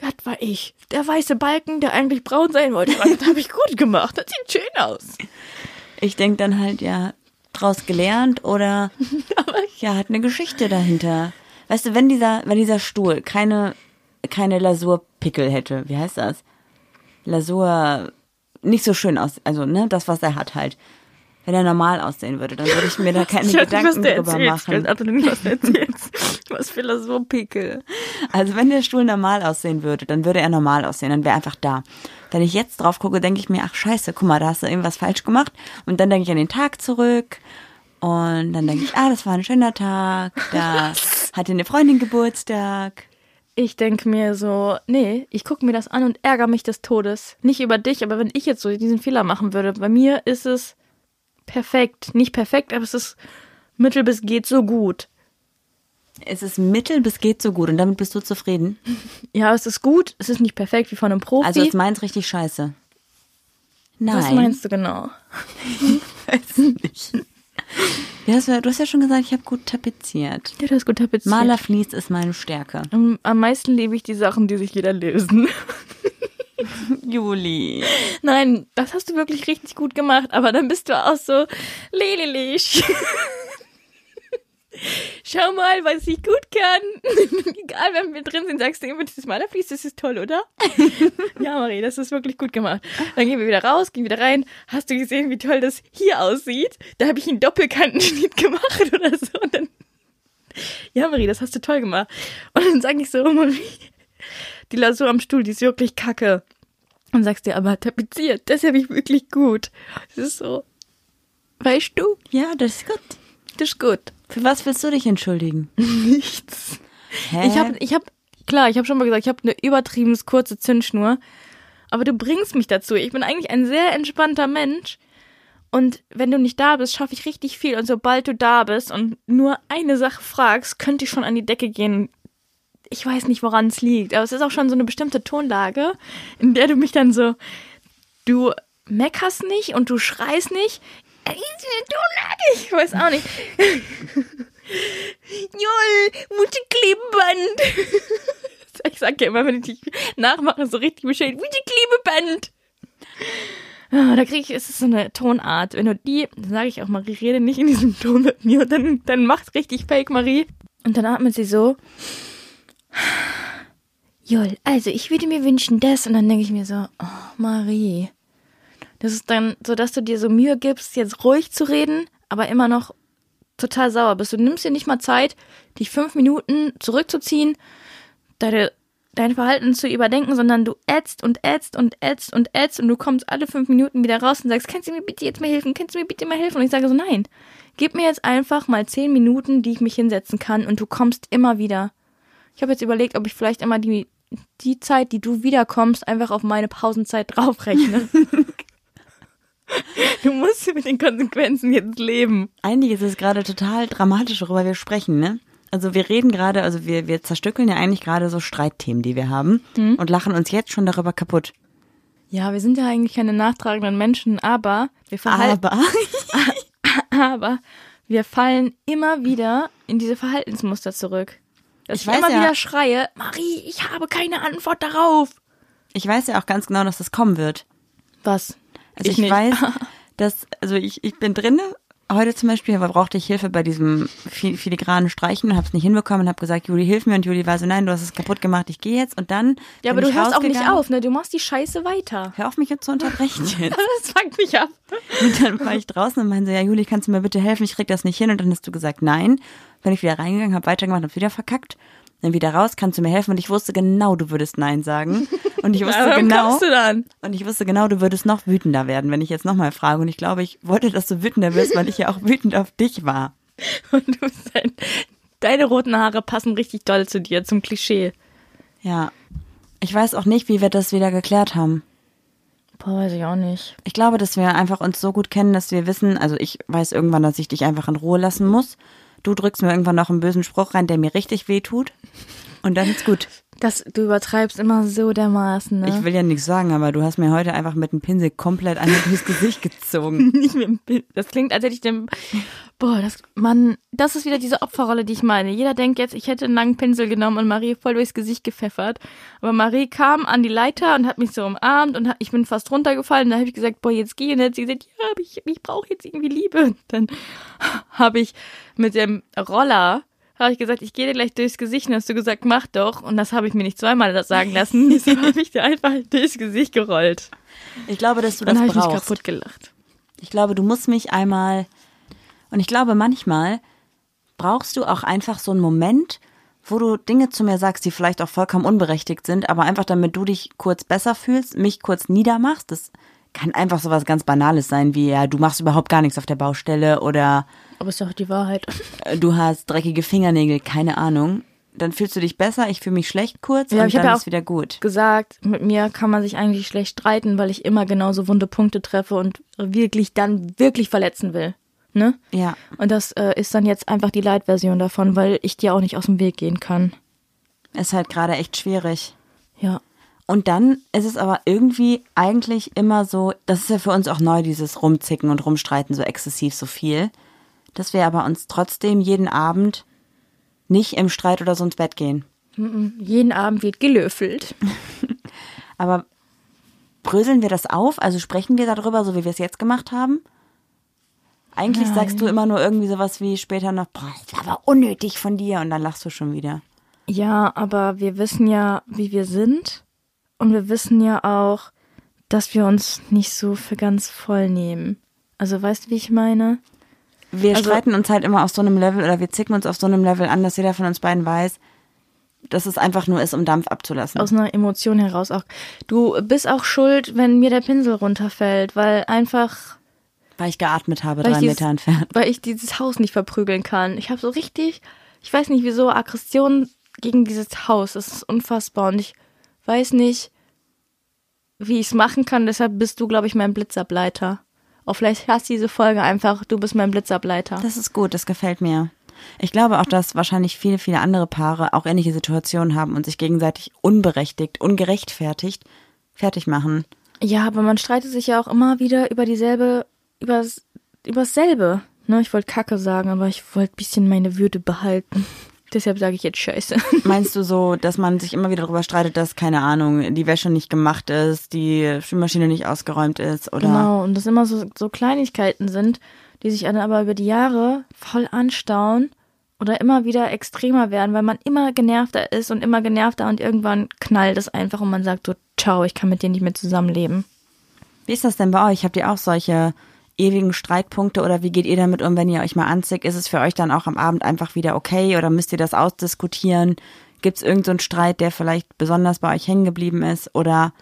das war ich. Der weiße Balken, der eigentlich braun sein wollte. Das habe ich gut gemacht. Das sieht schön aus. Ich denk dann halt, ja, draus gelernt oder ja, hat eine Geschichte dahinter. Weißt du, wenn dieser, wenn dieser Stuhl keine, keine Lasurpickel hätte, wie heißt das? Lasur, nicht so schön aus, also, ne, das, was er hat halt. Wenn er normal aussehen würde, dann würde ich mir da keine Ich nicht, Gedanken du drüber erzählst. machen. Also nicht, was du erzählst. Was Lasurpickel. Also wenn der Stuhl normal aussehen würde, dann würde er normal aussehen, dann wäre er einfach da. Wenn ich jetzt drauf gucke, denke ich mir, ach scheiße, guck mal, da hast du irgendwas falsch gemacht. Und dann denke ich an den Tag zurück. Und dann denke ich, ah, das war ein schöner Tag. Da hatte eine Freundin Geburtstag. Ich denke mir so, nee, ich gucke mir das an und ärgere mich des Todes. Nicht über dich, aber wenn ich jetzt so diesen Fehler machen würde, bei mir ist es perfekt. Nicht perfekt, aber es ist mittel bis geht so gut. Es ist mittel bis geht so gut und damit bist du zufrieden. Ja, es ist gut, es ist nicht perfekt wie von einem Profi. Also ist meins richtig scheiße. Nein. Was meinst du genau? weiß nicht. Du hast, ja- du hast ja schon gesagt, ich habe gut tapeziert. Ja, das ist gut tapeziert. Malerflies ist meine Stärke. Am, am meisten liebe ich die Sachen, die sich wieder lösen. Juli. Nein, das hast du wirklich richtig gut gemacht, aber dann bist du auch so lelelig. Schau mal, was ich gut kann. Egal, wenn wir drin sind, sagst du immer, dieses Malerflies, das ist toll, oder? ja, Marie, das ist wirklich gut gemacht. Dann gehen wir wieder raus, gehen wieder rein. Hast du gesehen, wie toll das hier aussieht? Da habe ich einen Doppelkantenschnitt gemacht oder so. Und dann, ja, Marie, das hast du toll gemacht. Und dann sage ich so, Marie, die Lasur am Stuhl, die ist wirklich kacke. Und sagst dir, aber tapeziert, das habe ich wirklich gut. Das ist so, weißt du, Ja, das ist gut. das ist gut. Für was willst du dich entschuldigen? Nichts. Hä? Ich habe, ich habe, klar, ich habe schon mal gesagt, ich habe eine übertrieben kurze Zündschnur. Aber du bringst mich dazu. Ich bin eigentlich ein sehr entspannter Mensch. Und wenn du nicht da bist, schaffe ich richtig viel. Und sobald du da bist und nur eine Sache fragst, könnte ich schon an die Decke gehen. Ich weiß nicht, woran es liegt. Aber es ist auch schon so eine bestimmte Tonlage, in der du mich dann so, du meckerst nicht und du schreist nicht. Tonlage. Ich weiß auch nicht. Joll, Mutti-Klebeband. Ich sag ja immer, wenn ich dich nachmache, so richtig bescheuert. Mutti-Klebeband. Ah, Da kriege ich, es ist so eine Tonart. Wenn du die, dann sage ich auch, Marie, rede nicht in diesem Ton mit mir. Dann, dann macht richtig fake, Marie. Und dann atmet sie so. Joll, also ich würde mir wünschen das. Und dann denke ich mir so, oh, Marie. Das ist dann so, dass du dir so Mühe gibst, jetzt ruhig zu reden, aber immer noch total sauer bist. Du nimmst dir nicht mal Zeit, dich fünf Minuten zurückzuziehen, deine, dein Verhalten zu überdenken, sondern du ätzt und ätzt und ätzt und ätzt und du kommst alle fünf Minuten wieder raus und sagst, kannst du mir bitte jetzt mal helfen? Kannst du mir bitte mal helfen? Und ich sage so, nein, gib mir jetzt einfach mal zehn Minuten, die ich mich hinsetzen kann und du kommst immer wieder. Ich habe jetzt überlegt, ob ich vielleicht immer die, die Zeit, die du wiederkommst, einfach auf meine Pausenzeit draufrechne. du musst mit den Konsequenzen jetzt leben. Eigentlich ist es gerade total dramatisch, worüber wir sprechen, ne? Also wir reden gerade, also wir, wir zerstückeln ja eigentlich gerade so Streitthemen, die wir haben und lachen uns jetzt schon darüber kaputt. Ja, wir sind ja eigentlich keine nachtragenden Menschen, aber wir verhalten, Aber aber wir fallen immer wieder in diese Verhaltensmuster zurück. Dass Ich ich, weiß immer ja. wieder schreie, Marie, ich habe keine Antwort darauf. ich weiß ja auch ganz genau, dass das kommen wird. Was? Also ich, nicht. weiß, dass, also ich, ich bin drinne. Heute zum Beispiel aber brauchte ich Hilfe bei diesem fi- filigranen Streichen und habe es nicht hinbekommen und habe gesagt, Juli, hilf mir. Und Juli war so, nein, du hast es kaputt gemacht, ich gehe jetzt. Und dann Ja, aber du hörst auch nicht auf, ne? Du machst die Scheiße weiter. Hör auf, mich jetzt zu unterbrechen jetzt. Das fuckt mich ab. Und dann war ich draußen und meinte so, ja, Juli, kannst du mir bitte helfen? Ich krieg das nicht hin. Und dann hast du gesagt, nein. Bin ich wieder reingegangen, habe weitergemacht, hab wieder verkackt. Dann wieder raus, kannst du mir helfen? Und ich wusste genau, du würdest nein sagen. Und ich wusste Warum genau, kommst du dann? und ich wusste genau, du würdest noch wütender werden, wenn ich jetzt nochmal frage. Und ich glaube, ich wollte, dass du wütender wirst, weil ich ja auch wütend auf dich war. Und du bist ein, deine roten Haare passen richtig doll zu dir, zum Klischee. Ja. Ich weiß auch nicht, wie wir das wieder geklärt haben. Boah, weiß ich auch nicht. Ich glaube, dass wir einfach uns so gut kennen, dass wir wissen, also ich weiß irgendwann, dass ich dich einfach in Ruhe lassen muss. Du drückst mir irgendwann noch einen bösen Spruch rein, der mir richtig weh tut. Und dann ist gut. Das, du übertreibst immer so dermaßen, ne? Ich will ja nichts sagen, aber du hast mir heute einfach mit dem Pinsel komplett einmal durchs Gesicht gezogen. nicht mit dem Bild. Das klingt, als hätte ich dem. Boah, das, Mann, das ist wieder diese Opferrolle, die ich meine. Jeder denkt jetzt, ich hätte einen langen Pinsel genommen und Marie voll durchs Gesicht gepfeffert. Aber Marie kam an die Leiter und hat mich so umarmt und hat, ich bin fast runtergefallen. Da habe ich gesagt, boah, jetzt geh. Und dann hat sie gesagt, ja, ich, ich brauche jetzt irgendwie Liebe. Und dann habe ich mit dem Roller habe ich gesagt, ich gehe dir gleich durchs Gesicht. Und hast du gesagt, mach doch. Und das habe ich mir nicht zweimal das sagen lassen. Deshalb habe ich dir einfach durchs Gesicht gerollt. Ich glaube, dass du Dann das habe ich mich brauchst. kaputt gelacht. Ich glaube, du musst mich einmal. Und ich glaube, manchmal brauchst du auch einfach so einen Moment, wo du Dinge zu mir sagst, die vielleicht auch vollkommen unberechtigt sind, aber einfach damit du dich kurz besser fühlst, mich kurz niedermachst. Das kann einfach so was ganz Banales sein, wie ja, du machst überhaupt gar nichts auf der Baustelle oder Aber ist doch die Wahrheit. äh, du hast dreckige Fingernägel, keine Ahnung. Dann fühlst du dich besser, ich fühle mich schlecht kurz Ja, und ich dann ja ist wieder gut. gesagt, mit mir kann man sich eigentlich schlecht streiten, weil ich immer genauso wunde Punkte treffe und wirklich dann wirklich verletzen will. Ne? Ja. Und das äh, ist dann jetzt einfach die Light-Version davon, weil ich dir auch nicht aus dem Weg gehen kann. Ist halt gerade echt schwierig. Ja. Und dann ist es aber irgendwie eigentlich immer so, das ist ja für uns auch neu, dieses Rumzicken und Rumstreiten so exzessiv so viel, dass wir aber uns trotzdem jeden Abend nicht im Streit oder so ins Bett gehen. Jeden Abend wird gelöffelt. Aber bröseln wir das auf? Also sprechen wir darüber, so wie wir es jetzt gemacht haben? Eigentlich Nein. sagst du immer nur irgendwie sowas wie später noch, boah, das war aber unnötig von dir und dann lachst du schon wieder. Ja, aber wir wissen ja, wie wir sind. Und wir wissen ja auch, dass wir uns nicht so für ganz voll nehmen. Also weißt du, wie ich meine? Wir Also- streiten uns halt immer auf so einem Level oder wir zicken uns auf so einem Level an, dass jeder von uns beiden weiß, dass es einfach nur ist, um Dampf abzulassen. Aus einer Emotion heraus auch. Du bist auch schuld, wenn mir der Pinsel runterfällt, weil einfach, weil ich geatmet habe, drei dieses- Meter entfernt. weil ich dieses Haus nicht verprügeln kann. Ich habe so richtig, ich weiß nicht wieso, Aggression gegen dieses Haus. Das ist unfassbar und ich weiß nicht, wie ich es machen kann. Deshalb bist du, glaube ich, mein Blitzableiter. Auch vielleicht hast diese Folge einfach, du bist mein Blitzableiter. Das ist gut, das gefällt mir. Ich glaube auch, dass wahrscheinlich viele, viele andere Paare auch ähnliche Situationen haben und sich gegenseitig unberechtigt, ungerechtfertigt fertig machen. Ja, aber man streitet sich ja auch immer wieder über dieselbe, übers, übers selbe. Ne, ich wollte Kacke sagen, aber ich wollte ein bisschen meine Würde behalten. Deshalb sage ich jetzt Scheiße. Meinst du so, dass man sich immer wieder darüber streitet, dass, keine Ahnung, die Wäsche nicht gemacht ist, die Spülmaschine nicht ausgeräumt ist oder Genau, und das immer so, so Kleinigkeiten sind, die sich dann aber über die Jahre voll anstauen oder immer wieder extremer werden, weil man immer genervter ist und immer genervter und irgendwann knallt es einfach und man sagt so, ciao, ich kann mit dir nicht mehr zusammenleben. Wie ist das denn bei euch? Habt ihr auch solche ewigen Streitpunkte oder wie geht ihr damit um, wenn ihr euch mal anzickt? Ist es für euch dann auch am Abend einfach wieder okay oder müsst ihr das ausdiskutieren? Gibt es irgendeinen so Streit, der vielleicht besonders bei euch hängen geblieben ist oder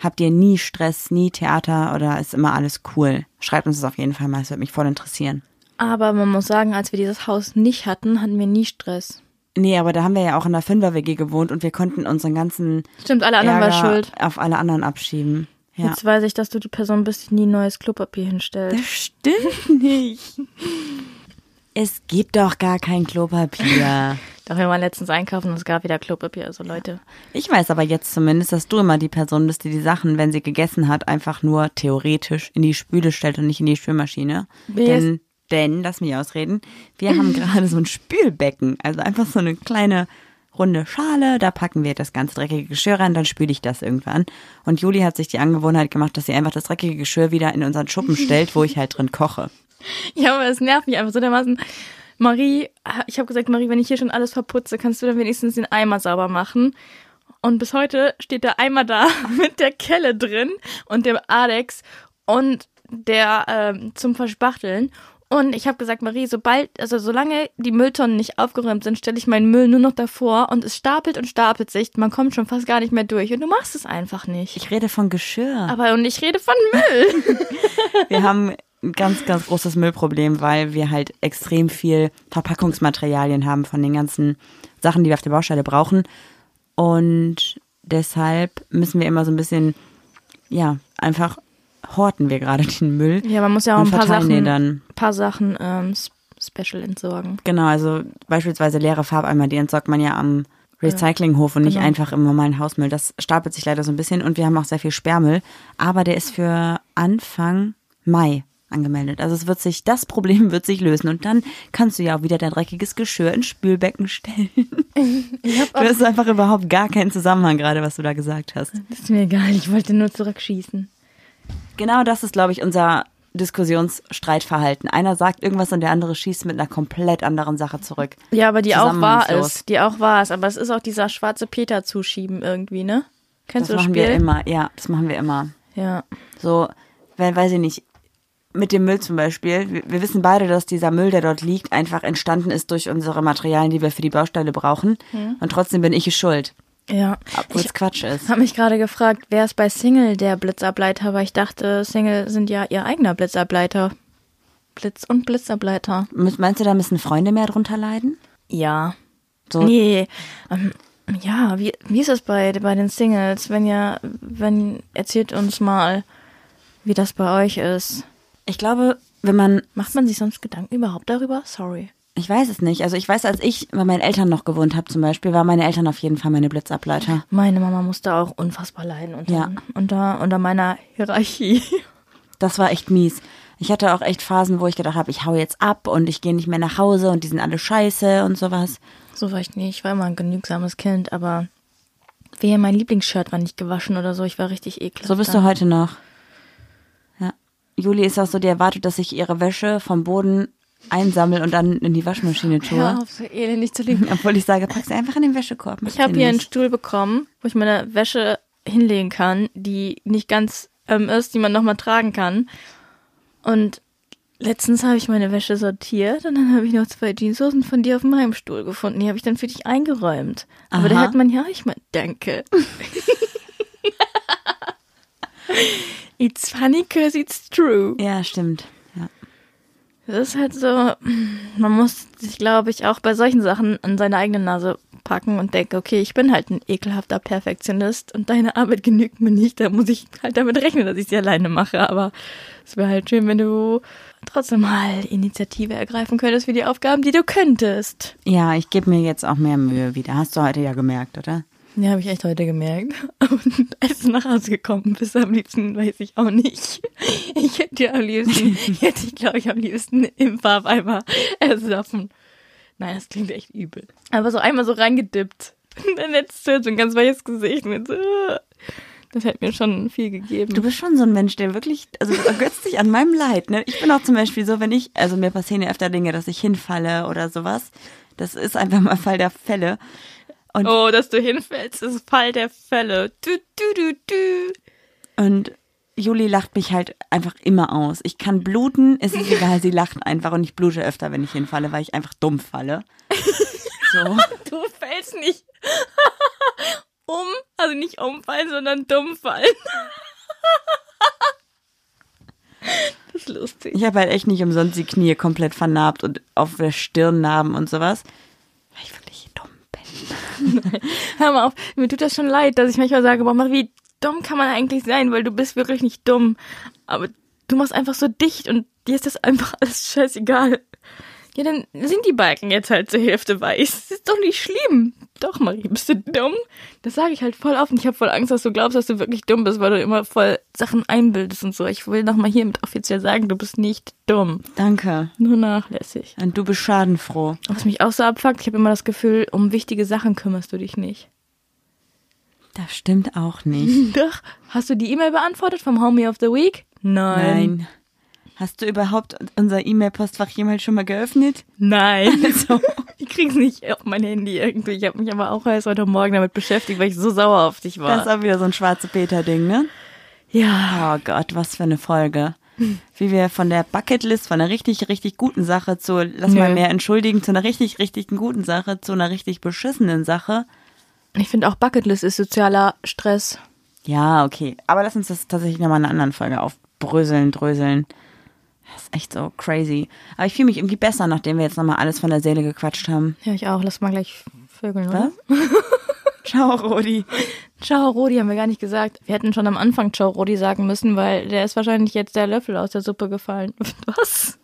habt ihr nie Stress, nie Theater oder ist immer alles cool? Schreibt uns das auf jeden Fall mal, es würde mich voll interessieren. Aber man muss sagen, als wir dieses Haus nicht hatten, hatten wir nie Stress. Nee, aber da haben wir ja auch in der Fünfer-WG gewohnt und wir konnten unseren ganzen Stimmt, alle anderen Ärger war schuld. auf alle anderen abschieben. Ja. Jetzt weiß ich, dass du die Person bist, die nie neues Klopapier hinstellt. Das stimmt nicht. Es gibt doch gar kein Klopapier. Doch, wir waren letztens einkaufen und es gab wieder Klopapier. Also Leute, Ich weiß aber jetzt zumindest, dass du immer die Person bist, die die Sachen, wenn sie gegessen hat, einfach nur theoretisch in die Spüle stellt und nicht in die Spülmaschine. Wer Denn, denn, lass mich ausreden, wir haben gerade so ein Spülbecken, also einfach so eine kleine runde Schale, da packen wir das ganz dreckige Geschirr rein, dann spüle ich das irgendwann. Und Juli hat sich die Angewohnheit gemacht, dass sie einfach das dreckige Geschirr wieder in unseren Schuppen stellt, wo ich halt drin koche. Ja, aber es nervt mich einfach so dermaßen. Marie, ich habe gesagt, Marie, wenn ich hier schon alles verputze, kannst du dann wenigstens den Eimer sauber machen. Und bis heute steht der Eimer da mit der Kelle drin und dem Alex und der ähm, zum Verspachteln. Und ich habe gesagt, Marie, sobald, also solange die Mülltonnen nicht aufgeräumt sind, stelle ich meinen Müll nur noch davor und es stapelt und stapelt sich. Man kommt schon fast gar nicht mehr durch und du machst es einfach nicht. Ich rede von Geschirr. Aber und ich rede von Müll. Wir haben ein ganz, ganz großes Müllproblem, weil wir halt extrem viel Verpackungsmaterialien haben von den ganzen Sachen, die wir auf der Baustelle brauchen. Und deshalb müssen wir immer so ein bisschen, ja, einfach horten wir gerade den Müll. Ja, man muss ja auch ein paar Sachen, dann. paar Sachen ähm, special entsorgen. Genau, also beispielsweise leere Farbeimer, die entsorgt man ja am Recyclinghof und nicht genau. einfach im normalen Hausmüll. Das stapelt sich leider so ein bisschen und wir haben auch sehr viel Sperrmüll. Aber der ist für Anfang Mai angemeldet. Also es wird sich, das Problem wird sich lösen und dann kannst du ja auch wieder dein dreckiges Geschirr ins Spülbecken stellen. Du hast einfach überhaupt gar keinen Zusammenhang gerade, was du da gesagt hast. Das ist mir egal, ich wollte nur zurückschießen. Genau das ist, glaube ich, unser Diskussionsstreitverhalten. Einer sagt irgendwas und der andere schießt mit einer komplett anderen Sache zurück. Ja, aber die auch war Zusammenhangslos. es. Die auch war es. Aber es ist auch dieser schwarze Peter zuschieben irgendwie, ne? Kennst Das du das machen Spiel? wir immer, ja, das machen wir immer. Ja. So, wenn, weiß ich nicht, mit dem Müll zum Beispiel. Wir, wir wissen beide, dass dieser Müll, der dort liegt, einfach entstanden ist durch unsere Materialien, die wir für die Baustelle brauchen. Und trotzdem bin ich es schuld, Ja. obwohl Ich es Quatsch ist. habe mich gerade gefragt, wer ist bei Single der Blitzableiter? Weil ich dachte, Single sind ja ihr eigener Blitzableiter. Blitz und Blitzableiter. Meinst meinst du, da müssen Freunde mehr drunter leiden? Ja. So, Nee. Ähm, ja, wie, wie ist es bei, bei den Singles? Wenn ihr, wenn, erzählt uns mal, wie das bei euch ist. ich glaube, wenn man Macht man sich sonst Gedanken überhaupt darüber? Sorry. Ich weiß es nicht. Also ich weiß, als ich bei meinen Eltern noch gewohnt habe zum Beispiel, waren meine Eltern auf jeden Fall meine Blitzableiter. Meine Mama musste auch unfassbar leiden unter, Ja. unter, unter meiner Hierarchie. Das war echt mies. Ich hatte auch echt Phasen, wo ich gedacht habe, ich hau jetzt ab und ich gehe nicht mehr nach Hause und die sind alle scheiße und sowas. So war ich nicht. Ich war immer ein genügsames Kind, aber wehe, mein Lieblingsshirt war nicht gewaschen oder so. Ich war richtig eklig. So bist du heute noch. Ja. Juli ist auch so, die erwartet, dass ich ihre Wäsche vom Boden einsammel und dann in die Waschmaschine tue. Hör auf, so elendig zu liegen. Obwohl ich sage, pack sie einfach in den Wäschekorb. Ich habe hier einen Stuhl bekommen, wo ich meine Wäsche hinlegen kann, die nicht ganz ähm, ist, die man nochmal tragen kann. Und letztens habe ich meine Wäsche sortiert und dann habe ich noch zwei Jeanshosen von dir auf meinem Stuhl gefunden. Die habe ich dann für dich eingeräumt. Aber da Aha. hört man ja nicht mal Danke. it's funny cause it's true. Ja, stimmt. Das ist halt so, man muss sich, glaube ich, auch bei solchen Sachen an seine eigene Nase packen und denken, okay, ich bin halt ein ekelhafter Perfektionist und deine Arbeit genügt mir nicht, da muss ich halt damit rechnen, dass ich sie alleine mache, aber es wäre halt schön, wenn du trotzdem mal Initiative ergreifen könntest für die Aufgaben, die du könntest. Ja, ich gebe mir jetzt auch mehr Mühe wieder. Hast du heute ja gemerkt, oder? Ja, habe ich echt heute gemerkt. Und als du nach Hause gekommen bist, am liebsten weiß ich auch nicht. Ich hätte dir am liebsten, ich hätte dich, glaube ich, am liebsten im Farbeimer ersoffen. Nein, das klingt echt übel. Aber so einmal so reingedippt. Und dann hättest du so ein ganz weiches Gesicht mit so, äh, das hätte mir schon viel gegeben. Du bist schon so ein Mensch, der wirklich, also du ergötzt dich an meinem Leid. Ne? Ich bin auch zum Beispiel so, wenn ich, also mir passieren ja öfter Dinge, dass ich hinfalle oder sowas. Das ist einfach mal Fall der Fälle. Und, oh, dass du hinfällst, ist Fall der Fälle. Du, du, du, du. und Juli lacht mich halt einfach immer aus. Ich kann bluten, es ist egal, sie lacht einfach und ich blute öfter, wenn ich hinfalle, weil ich einfach dumm falle. So. Du fällst nicht um, also nicht umfallen, sondern dumm fallen. Das ist lustig. Ich habe halt echt nicht umsonst die Knie komplett vernarbt und auf der Stirn Narben und sowas. Weil ich wirklich dumm bin. Hör mal auf, mir tut das schon leid, dass ich manchmal sage, boah, wie dumm kann man eigentlich sein, weil du bist wirklich nicht dumm. Aber du machst einfach so dicht und dir ist das einfach alles scheißegal. Ja, dann sind die Balken jetzt halt zur Hälfte weiß. Das ist doch nicht schlimm. Doch, Marie, bist du dumm? Das sage ich halt voll oft und ich habe voll Angst, dass du glaubst, dass du wirklich dumm bist, weil du immer voll Sachen einbildest und so. Ich will nochmal hiermit offiziell sagen, du bist nicht dumm. Danke. Nur nachlässig. Und du bist schadenfroh. Was mich auch so abfuckt, ich habe immer das Gefühl, um wichtige Sachen kümmerst du dich nicht. Das stimmt auch nicht. Doch. Hast du die E-Mail beantwortet vom Homie of the Week? Nein. Nein. Hast du überhaupt unser E-Mail-Postfach jemals schon mal geöffnet? Nein. Also, ich krieg's nicht auf mein Handy irgendwie. Ich habe mich aber auch erst heute Morgen damit beschäftigt, weil ich so sauer auf dich war. Das ist auch wieder so ein schwarze Peter-Ding, ne? ja. Oh Gott, was für eine Folge. Wie wir von der Bucketlist, von einer richtig, richtig guten Sache zu, lass Nö. mal mehr entschuldigen, zu einer richtig, richtig guten Sache, zu einer richtig beschissenen Sache. Ich finde auch Bucketlist ist sozialer Stress. Ja, okay. Aber lass uns das tatsächlich nochmal in einer anderen Folge aufbröseln, dröseln. Das ist echt so crazy. Aber ich fühle mich irgendwie besser, nachdem wir jetzt nochmal alles von der Seele gequatscht haben. Ja, ich auch. Lass mal gleich vögeln, oder? Ciao, Rodi. Ciao, Rodi haben wir gar nicht gesagt. Wir hätten schon am Anfang Ciao, Rodi sagen müssen, weil der ist wahrscheinlich jetzt der Löffel aus der Suppe gefallen. Was?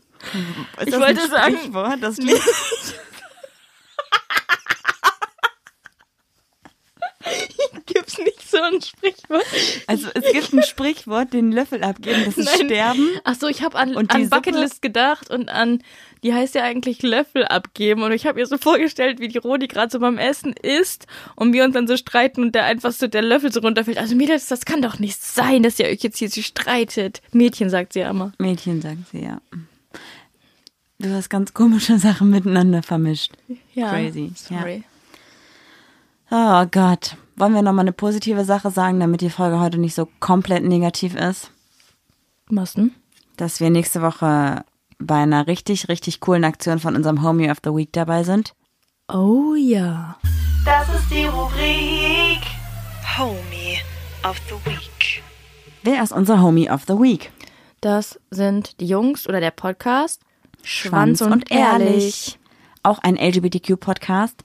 Ich wollte sagen- Sprichwort? Das klingt, so ein Sprichwort. Also es gibt ein Sprichwort, den Löffel abgeben, das ist Nein. Sterben. Ach so, ich habe an, Und an Bucketlist gedacht und an, die heißt ja eigentlich Löffel abgeben. Und ich habe mir so vorgestellt, wie die Rodi gerade so beim Essen isst und wir uns dann so streiten und der einfach so der Löffel so runterfällt. Also Mädels, das kann doch nicht sein, dass ihr euch jetzt hier so streitet. Mädchen sagt sie ja immer. Mädchen, sagt sie, ja. Du hast ganz komische Sachen miteinander vermischt. Ja, Crazy, Sorry. Oh Gott. Wollen wir nochmal eine positive Sache sagen, damit die Folge heute nicht so komplett negativ ist? Was denn? Dass wir nächste Woche bei einer richtig, richtig coolen Aktion von unserem Homie of the Week dabei sind. Oh ja. Das ist die Rubrik Homie of the Week. Wer ist unser Homie of the Week? Das sind die Jungs oder der Podcast Schwanz und, Ehrlich. Auch ein LGBTQ-Podcast,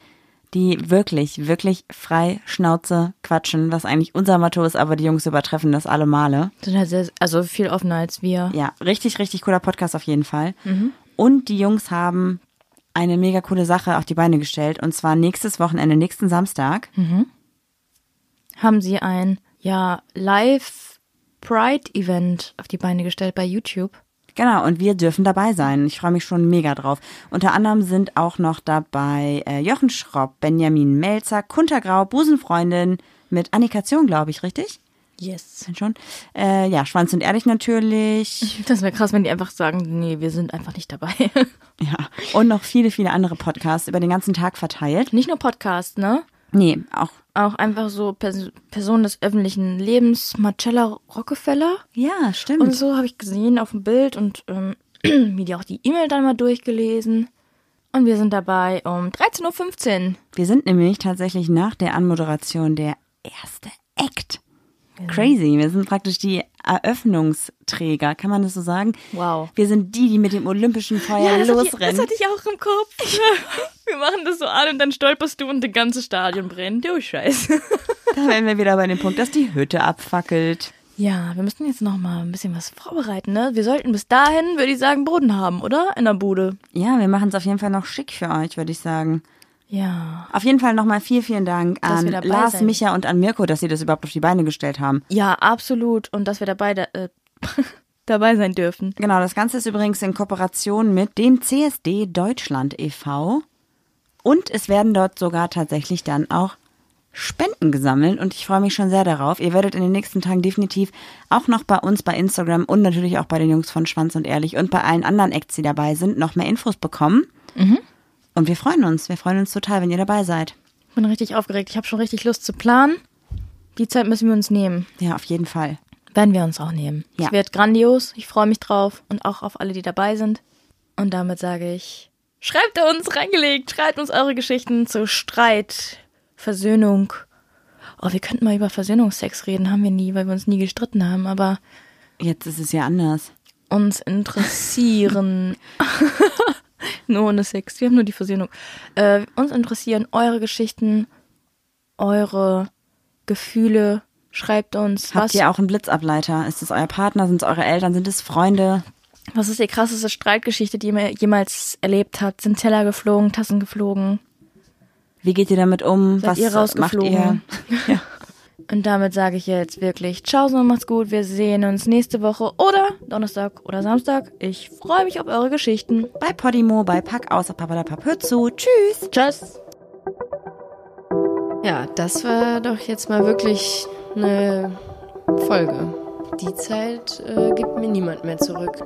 die wirklich, wirklich frei Schnauze quatschen, was eigentlich unser Motto ist, aber die Jungs übertreffen das alle Male. Sind halt sehr, also viel offener als wir. Ja, richtig, richtig cooler Podcast auf jeden Fall. Und die Jungs haben eine mega coole Sache auf die Beine gestellt und zwar nächstes Wochenende, nächsten Samstag. haben sie ein ja Live Pride Event auf die Beine gestellt bei YouTube. Genau, und wir dürfen dabei sein. Ich freue mich schon mega drauf. Unter anderem sind auch noch dabei äh, Jochen Schropp, Benjamin Melzer, Kuntergrau, Busenfreundin mit Annikation, glaube ich, richtig? Yes. Sind schon. Äh, ja, Schwanz und Ehrlich natürlich. Das wäre krass, wenn die einfach sagen, nee, wir sind einfach nicht dabei. Ja. Und noch viele, viele andere Podcasts über den ganzen Tag verteilt. nicht nur Podcast, ne? Nee, auch. Auch einfach so Pers Personen des öffentlichen Lebens, Marcella Rockefeller Ja, stimmt. und so habe ich gesehen auf dem Bild und ähm, mir die auch die E-Mail dann mal durchgelesen. Und wir sind dabei um 13.15 Uhr. Wir sind nämlich tatsächlich nach der Anmoderation der erste Act. Crazy. Wir sind praktisch die Eröffnungsträger, kann man das so sagen? Wow. Wir sind die, die mit dem olympischen Feuer das, hatte ich, losrennen. das hatte ich auch im Kopf. wir machen das so an und dann stolperst du und das ganze Stadion brennt. Du Scheiße. Da wären wir wieder bei dem Punkt, dass die Hütte abfackelt. Ja, wir müssen jetzt noch mal ein bisschen was vorbereiten, ne? Wir sollten bis dahin, würde ich sagen, Boden haben, oder? In der Bude. Ja, wir machen es auf jeden Fall noch schick für euch, würde ich sagen. Ja. Auf jeden Fall nochmal vielen, vielen Dank an Lars, sein. Micha und an Mirko, dass sie das überhaupt auf die Beine gestellt haben. Ja, absolut. Und dass wir dabei, da, äh, dabei sein dürfen. Genau, das Ganze ist übrigens in Kooperation mit dem CSD Deutschland e.V. Und es werden dort sogar tatsächlich dann auch Spenden gesammelt und ich freue mich schon sehr darauf. Ihr werdet in den nächsten Tagen definitiv auch noch bei uns bei Instagram und natürlich auch bei den Jungs von Schwanz und Ehrlich und bei allen anderen Acts, die dabei sind, noch mehr Infos bekommen. Und wir freuen uns. Wir freuen uns total, wenn ihr dabei seid. Ich bin richtig aufgeregt. Ich habe schon richtig Lust zu planen. Die Zeit müssen wir uns nehmen. Ja, auf jeden Fall. Werden wir uns auch nehmen. Ja. Es wird grandios. Ich freue mich drauf und auch auf alle, die dabei sind. Und damit sage ich, schreibt uns reingelegt, schreibt uns eure Geschichten zu Streit, Versöhnung. Oh, wir könnten mal über Versöhnungsex reden, haben wir nie, weil wir uns nie gestritten haben, aber Jetzt ist es ja anders. uns interessieren. nur ohne Sex, wir haben nur die Versöhnung. Äh, uns interessieren eure Geschichten, eure Gefühle. Schreibt uns, Habt was, ihr auch einen Blitzableiter? Ist es euer Partner? Sind es eure Eltern? Sind es Freunde? was ist die krasseste Streitgeschichte, die ihr jemals erlebt habt? Sind Teller geflogen, Tassen geflogen? Wie geht ihr damit um? Seid Was ihr macht ihr? rausgeflogen? Und damit sage ich jetzt wirklich Ciao und macht's gut. Wir sehen uns nächste Woche oder Donnerstag oder Samstag. Ich freue mich auf eure Geschichten. Bei Podimo, bei Pack außer Papadapap. Hört zu. Tschüss. Tschüss. Ja, das war doch jetzt mal wirklich eine Folge. Die Zeit äh, gibt mir niemand mehr zurück.